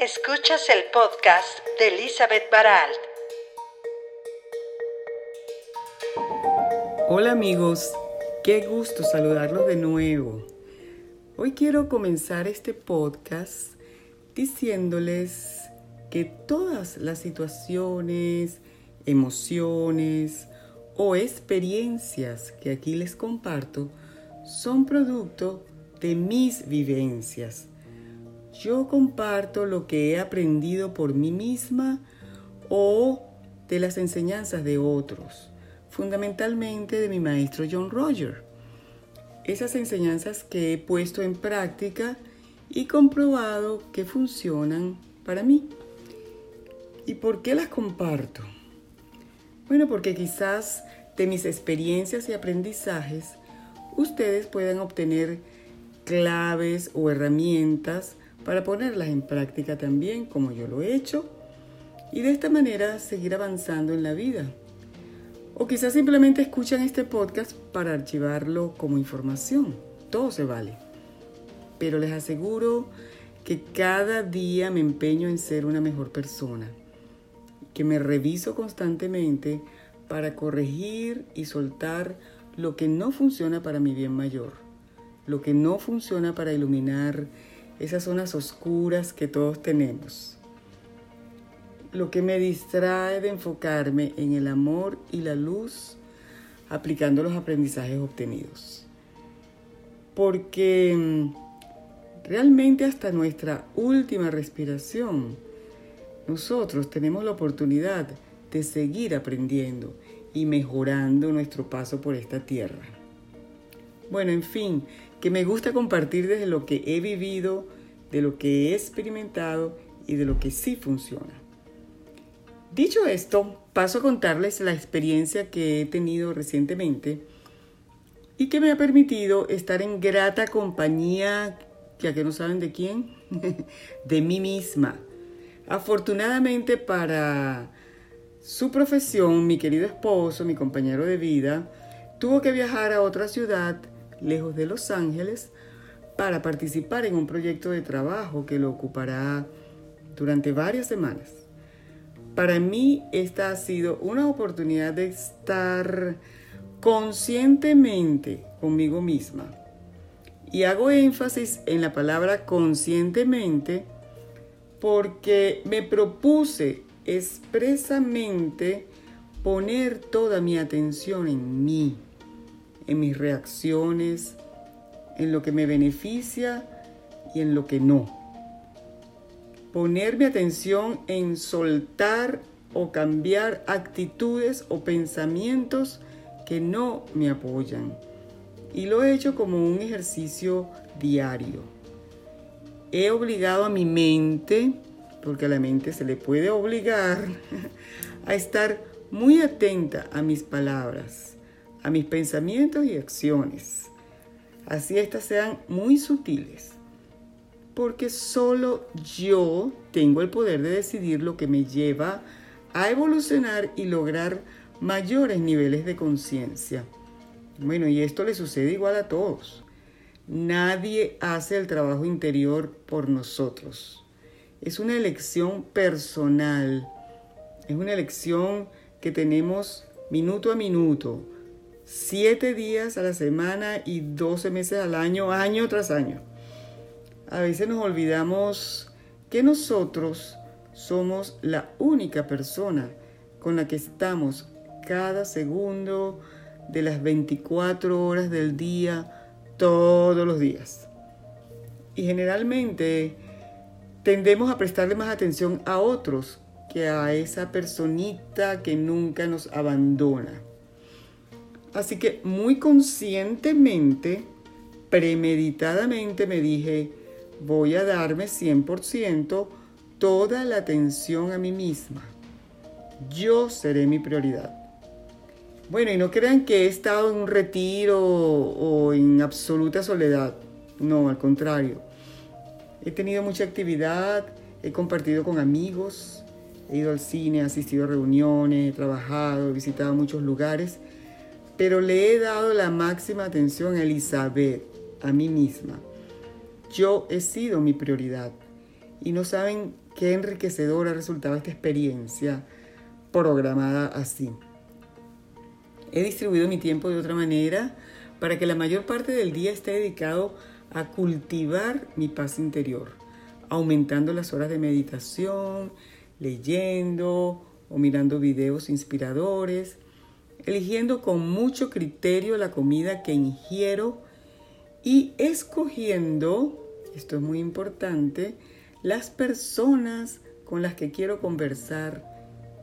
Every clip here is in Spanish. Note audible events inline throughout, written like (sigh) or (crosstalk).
Escuchas el podcast de Elizabeth Baralt. Hola amigos, qué gusto saludarlos de nuevo. Hoy quiero comenzar este podcast diciéndoles que todas las situaciones, emociones o experiencias que aquí les comparto son producto de mis vivencias yo comparto lo que he aprendido por mí misma o de las enseñanzas de otros, fundamentalmente de mi maestro John Roger. Esas enseñanzas que he puesto en práctica y comprobado que funcionan para mí. ¿Y por qué las comparto? Bueno, porque quizás de mis experiencias y aprendizajes ustedes puedan obtener claves o herramientas para ponerlas en práctica también como yo lo he hecho y de esta manera seguir avanzando en la vida. O quizás simplemente escuchan este podcast para archivarlo como información. Todo se vale. Pero les aseguro que cada día me empeño en ser una mejor persona, que me reviso constantemente para corregir y soltar lo que no funciona para mi bien mayor, lo que no funciona para iluminar esas zonas oscuras que todos tenemos. Lo que me distrae de enfocarme en el amor y la luz aplicando los aprendizajes obtenidos. Porque mm, realmente hasta nuestra última respiración, nosotros tenemos la oportunidad de seguir aprendiendo y mejorando nuestro paso por esta tierra. Bueno, en fin, que me gusta compartir desde lo que he vivido, de lo que he experimentado y de lo que sí funciona. Dicho esto, paso a contarles la experiencia que he tenido recientemente y que me ha permitido estar en grata compañía, ya que no saben de quién, (laughs) de mí misma. Afortunadamente para su profesión, mi querido esposo, mi compañero de vida, tuvo que viajar a otra ciudad lejos de Los Ángeles, para participar en un proyecto de trabajo que lo ocupará durante varias semanas. Para mí esta ha sido una oportunidad de estar conscientemente conmigo misma. Y hago énfasis en la palabra conscientemente porque me propuse expresamente poner toda mi atención en mí en mis reacciones, en lo que me beneficia y en lo que no. Poner mi atención en soltar o cambiar actitudes o pensamientos que no me apoyan. Y lo he hecho como un ejercicio diario. He obligado a mi mente, porque a la mente se le puede obligar, (laughs) a estar muy atenta a mis palabras a mis pensamientos y acciones. Así éstas sean muy sutiles. Porque solo yo tengo el poder de decidir lo que me lleva a evolucionar y lograr mayores niveles de conciencia. Bueno, y esto le sucede igual a todos. Nadie hace el trabajo interior por nosotros. Es una elección personal. Es una elección que tenemos minuto a minuto, siete días a la semana y 12 meses al año, año tras año. A veces nos olvidamos que nosotros somos la única persona con la que estamos cada segundo de las 24 horas del día, todos los días. Y generalmente tendemos a prestarle más atención a otros que a esa personita que nunca nos abandona. Así que muy conscientemente, premeditadamente me dije, voy a darme 100% toda la atención a mí misma. Yo seré mi prioridad. Bueno, y no crean que he estado en un retiro o en absoluta soledad. No, al contrario. He tenido mucha actividad, he compartido con amigos, he ido al cine, he asistido a reuniones, he trabajado, he visitado muchos lugares pero le he dado la máxima atención a Elizabeth, a mí misma. Yo he sido mi prioridad. Y no saben qué enriquecedora resultaba esta experiencia programada así. He distribuido mi tiempo de otra manera para que la mayor parte del día esté dedicado a cultivar mi paz interior, aumentando las horas de meditación, leyendo o mirando videos inspiradores, eligiendo con mucho criterio la comida que ingiero y escogiendo, esto es muy importante, las personas con las que quiero conversar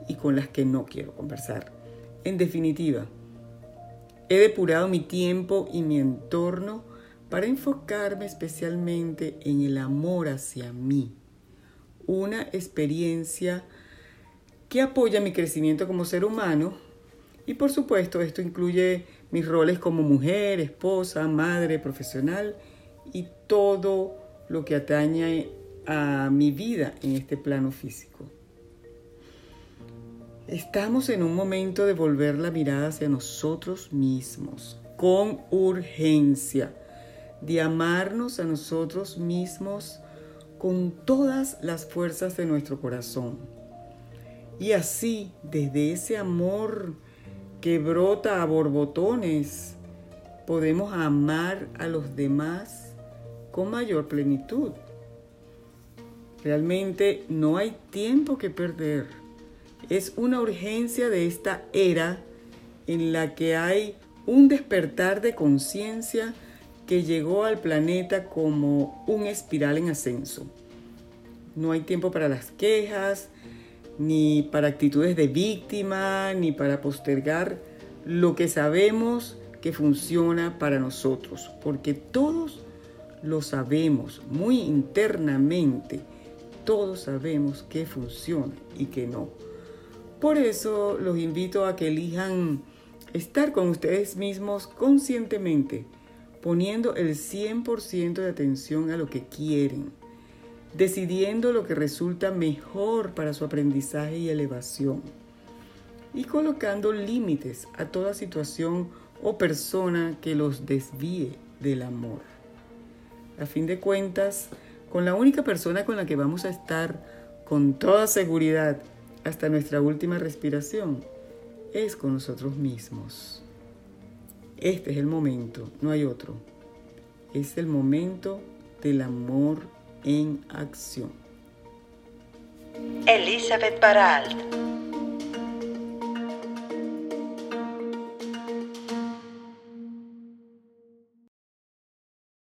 y con las que no quiero conversar. En definitiva, he depurado mi tiempo y mi entorno para enfocarme especialmente en el amor hacia mí, una experiencia que apoya mi crecimiento como ser humano y por supuesto esto incluye mis roles como mujer, esposa, madre, profesional y todo lo que atañe a mi vida en este plano físico. Estamos en un momento de volver la mirada hacia nosotros mismos con urgencia, de amarnos a nosotros mismos con todas las fuerzas de nuestro corazón. Y así, desde ese amor que brota a borbotones, podemos amar a los demás con mayor plenitud. Realmente no hay tiempo que perder. Es una urgencia de esta era en la que hay un despertar de conciencia que llegó al planeta como un espiral en ascenso. No hay tiempo para las quejas, ni para actitudes de víctima, ni para postergar lo que sabemos que funciona para nosotros, porque todos lo sabemos muy internamente todos sabemos que funciona y que no. Por eso los invito a que elijan estar con ustedes mismos conscientemente, poniendo el 100% de atención a lo que quieren, decidiendo lo que resulta mejor para su aprendizaje y elevación, y colocando límites a toda situación o persona que los desvíe del amor. A fin de cuentas, con la única persona con la que vamos a estar con toda seguridad hasta nuestra última respiración es con nosotros mismos. Este es el momento, no hay otro. Es el momento del amor en acción. Elizabeth Baralt